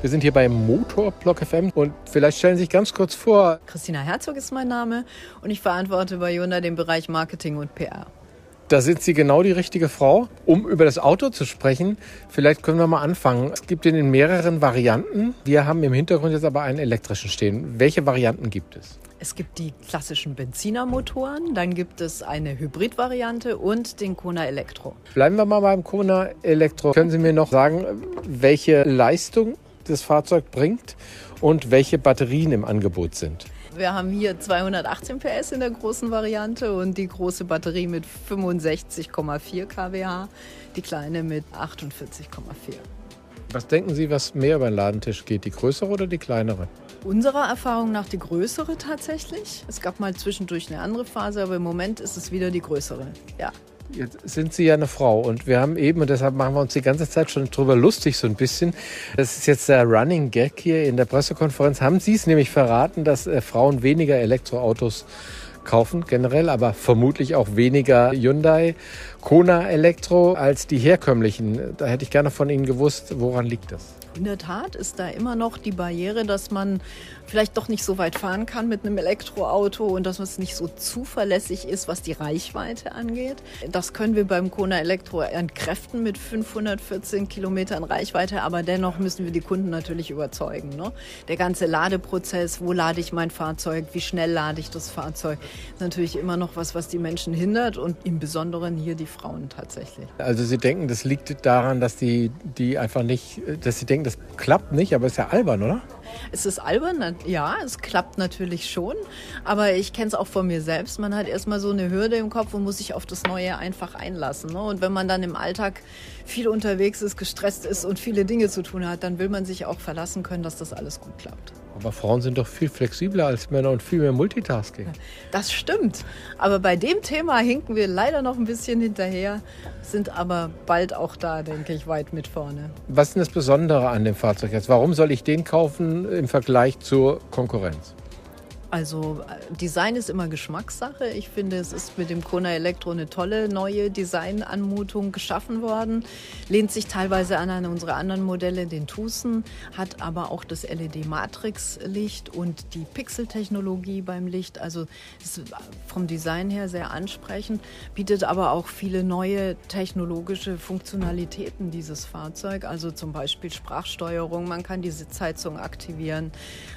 Wir sind hier bei Motorblock FM und vielleicht stellen Sie sich ganz kurz vor. Christina Herzog ist mein Name und ich verantworte bei Hyundai den Bereich Marketing und PR. Da sind Sie genau die richtige Frau, um über das Auto zu sprechen. Vielleicht können wir mal anfangen. Es gibt ihn in mehreren Varianten. Wir haben im Hintergrund jetzt aber einen elektrischen stehen. Welche Varianten gibt es? Es gibt die klassischen Benzinermotoren, dann gibt es eine Hybridvariante und den Kona Elektro. Bleiben wir mal beim Kona Elektro. Können Sie mir noch sagen, welche Leistung das Fahrzeug bringt und welche Batterien im Angebot sind? Wir haben hier 218 PS in der großen Variante und die große Batterie mit 65,4 kWh, die kleine mit 48,4. Was denken Sie, was mehr über den Ladentisch geht, die größere oder die kleinere? Unserer Erfahrung nach die größere tatsächlich. Es gab mal zwischendurch eine andere Phase, aber im Moment ist es wieder die größere. Ja. Jetzt sind Sie ja eine Frau und wir haben eben, und deshalb machen wir uns die ganze Zeit schon drüber lustig so ein bisschen, das ist jetzt der Running Gag hier in der Pressekonferenz, haben Sie es nämlich verraten, dass äh, Frauen weniger Elektroautos kaufen generell, aber vermutlich auch weniger Hyundai Kona Elektro als die herkömmlichen. Da hätte ich gerne von Ihnen gewusst, woran liegt das? In der Tat ist da immer noch die Barriere, dass man vielleicht doch nicht so weit fahren kann mit einem Elektroauto und dass es nicht so zuverlässig ist, was die Reichweite angeht. Das können wir beim Kona Elektro entkräften mit 514 Kilometern Reichweite, aber dennoch müssen wir die Kunden natürlich überzeugen. Ne? Der ganze Ladeprozess, wo lade ich mein Fahrzeug, wie schnell lade ich das Fahrzeug, ist natürlich immer noch was, was die Menschen hindert und im Besonderen hier die Frauen tatsächlich. Also Sie denken, das liegt daran, dass die, die einfach nicht, dass Sie denken, das klappt nicht, aber ist ja albern, oder? Es ist albern, ja, es klappt natürlich schon, aber ich kenne es auch von mir selbst. Man hat erstmal so eine Hürde im Kopf und muss sich auf das Neue einfach einlassen. Ne? Und wenn man dann im Alltag viel unterwegs ist, gestresst ist und viele Dinge zu tun hat, dann will man sich auch verlassen können, dass das alles gut klappt. Aber Frauen sind doch viel flexibler als Männer und viel mehr Multitasking. Das stimmt. Aber bei dem Thema hinken wir leider noch ein bisschen hinterher, sind aber bald auch da, denke ich, weit mit vorne. Was ist denn das Besondere an dem Fahrzeug jetzt? Warum soll ich den kaufen im Vergleich zur Konkurrenz? Also äh, Design ist immer Geschmackssache. Ich finde, es ist mit dem Kona Elektro eine tolle neue Designanmutung geschaffen worden. Lehnt sich teilweise an eine unserer anderen Modelle, den Tucson, hat aber auch das LED-Matrix-Licht und die Pixel-Technologie beim Licht. Also ist vom Design her sehr ansprechend, bietet aber auch viele neue technologische Funktionalitäten dieses Fahrzeug. Also zum Beispiel Sprachsteuerung, man kann die Sitzheizung aktivieren,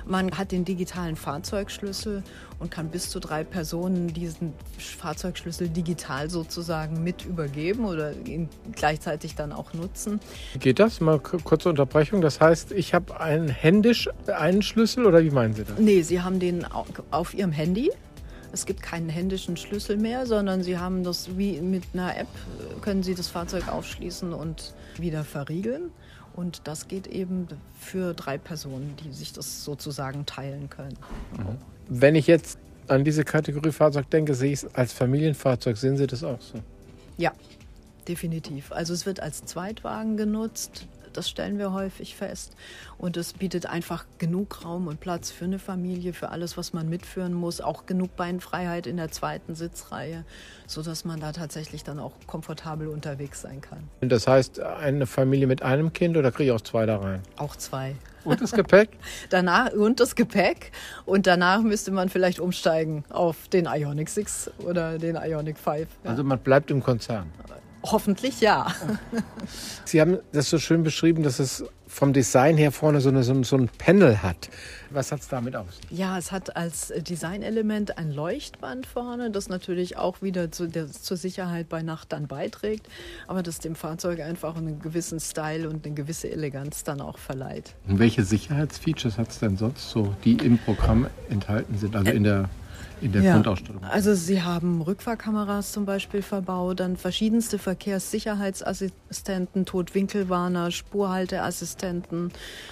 man hat den digitalen Fahrzeugschlüssel Fahrzeugschlüssel und kann bis zu drei Personen diesen Fahrzeugschlüssel digital sozusagen mit übergeben oder ihn gleichzeitig dann auch nutzen. Geht das? Mal kurze Unterbrechung. Das heißt, ich habe einen händisch einen Schlüssel oder wie meinen Sie das? Nee, Sie haben den auf Ihrem Handy. Es gibt keinen händischen Schlüssel mehr, sondern Sie haben das wie mit einer App, können Sie das Fahrzeug aufschließen und wieder verriegeln. Und das geht eben für drei Personen, die sich das sozusagen teilen können. Mhm. Wenn ich jetzt an diese Kategorie Fahrzeug denke, sehe ich es als Familienfahrzeug. Sehen Sie das auch so? Ja, definitiv. Also es wird als Zweitwagen genutzt. Das stellen wir häufig fest. Und es bietet einfach genug Raum und Platz für eine Familie, für alles, was man mitführen muss. Auch genug Beinfreiheit in der zweiten Sitzreihe, sodass man da tatsächlich dann auch komfortabel unterwegs sein kann. Das heißt, eine Familie mit einem Kind oder kriege ich auch zwei da rein? Auch zwei. Und das Gepäck? danach, und das Gepäck. Und danach müsste man vielleicht umsteigen auf den Ionic 6 oder den Ionic 5. Ja. Also man bleibt im Konzern. Hoffentlich ja. Sie haben das so schön beschrieben, dass es vom Design her vorne so, eine, so, so ein Panel hat. Was hat es damit aus? Ja, es hat als Designelement ein Leuchtband vorne, das natürlich auch wieder zu der, zur Sicherheit bei Nacht dann beiträgt, aber das dem Fahrzeug einfach einen gewissen Style und eine gewisse Eleganz dann auch verleiht. Und welche Sicherheitsfeatures hat es denn sonst so, die im Programm enthalten sind, also in der in der ja. Grundausstattung? Also Sie haben Rückfahrkameras zum Beispiel verbaut, dann verschiedenste Verkehrssicherheitsassistenten, Totwinkelwarner, Spurhalteassistenten.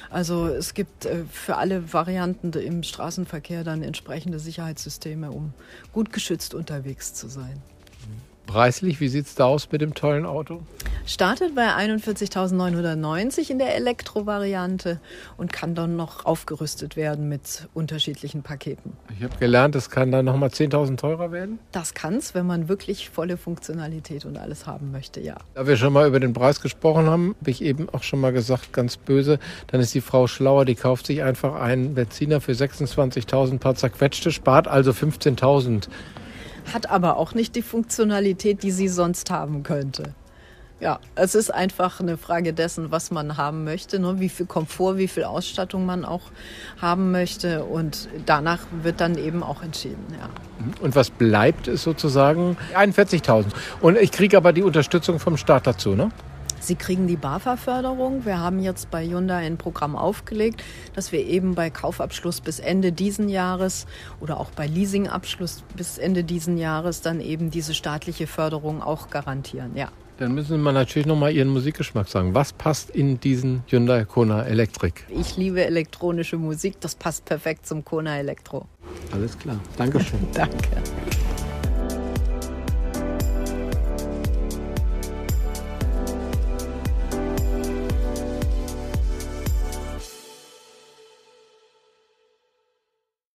Also es gibt äh, für alle Varianten im Straßenverkehr dann entsprechende Sicherheitssysteme, um gut geschützt unterwegs zu sein. Preislich, wie sieht es da aus mit dem tollen Auto? Startet bei 41.990 in der Elektro-Variante und kann dann noch aufgerüstet werden mit unterschiedlichen Paketen. Ich habe gelernt, es kann dann nochmal 10.000 teurer werden? Das kann es, wenn man wirklich volle Funktionalität und alles haben möchte, ja. Da wir schon mal über den Preis gesprochen haben, habe ich eben auch schon mal gesagt, ganz böse, dann ist die Frau schlauer, die kauft sich einfach einen Benziner für 26.000 paar zerquetschte, spart also 15.000. Hat aber auch nicht die Funktionalität, die sie sonst haben könnte. Ja, es ist einfach eine Frage dessen, was man haben möchte, ne? wie viel Komfort, wie viel Ausstattung man auch haben möchte. Und danach wird dann eben auch entschieden. Ja. Und was bleibt, ist sozusagen 41.000. Und ich kriege aber die Unterstützung vom Staat dazu, ne? Sie kriegen die BAFA-Förderung. Wir haben jetzt bei Hyundai ein Programm aufgelegt, dass wir eben bei Kaufabschluss bis Ende diesen Jahres oder auch bei Leasingabschluss bis Ende diesen Jahres dann eben diese staatliche Förderung auch garantieren. Ja. Dann müssen wir natürlich nochmal Ihren Musikgeschmack sagen. Was passt in diesen Hyundai Kona Electric? Ich liebe elektronische Musik. Das passt perfekt zum Kona Elektro. Alles klar. Dankeschön. Danke.